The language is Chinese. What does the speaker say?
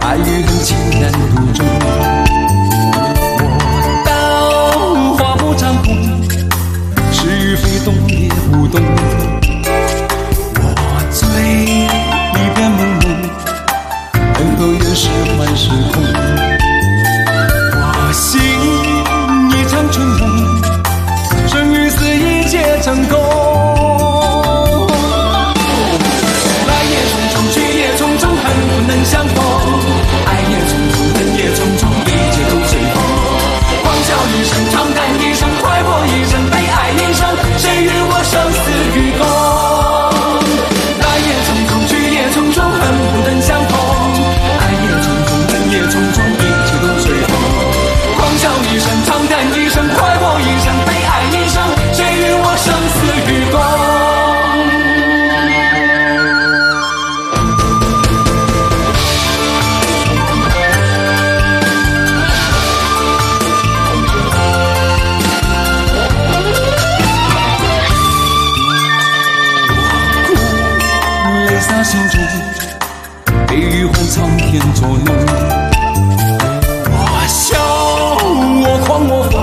爱与恨情难独钟看苍天作弄。我笑，我狂，我疯。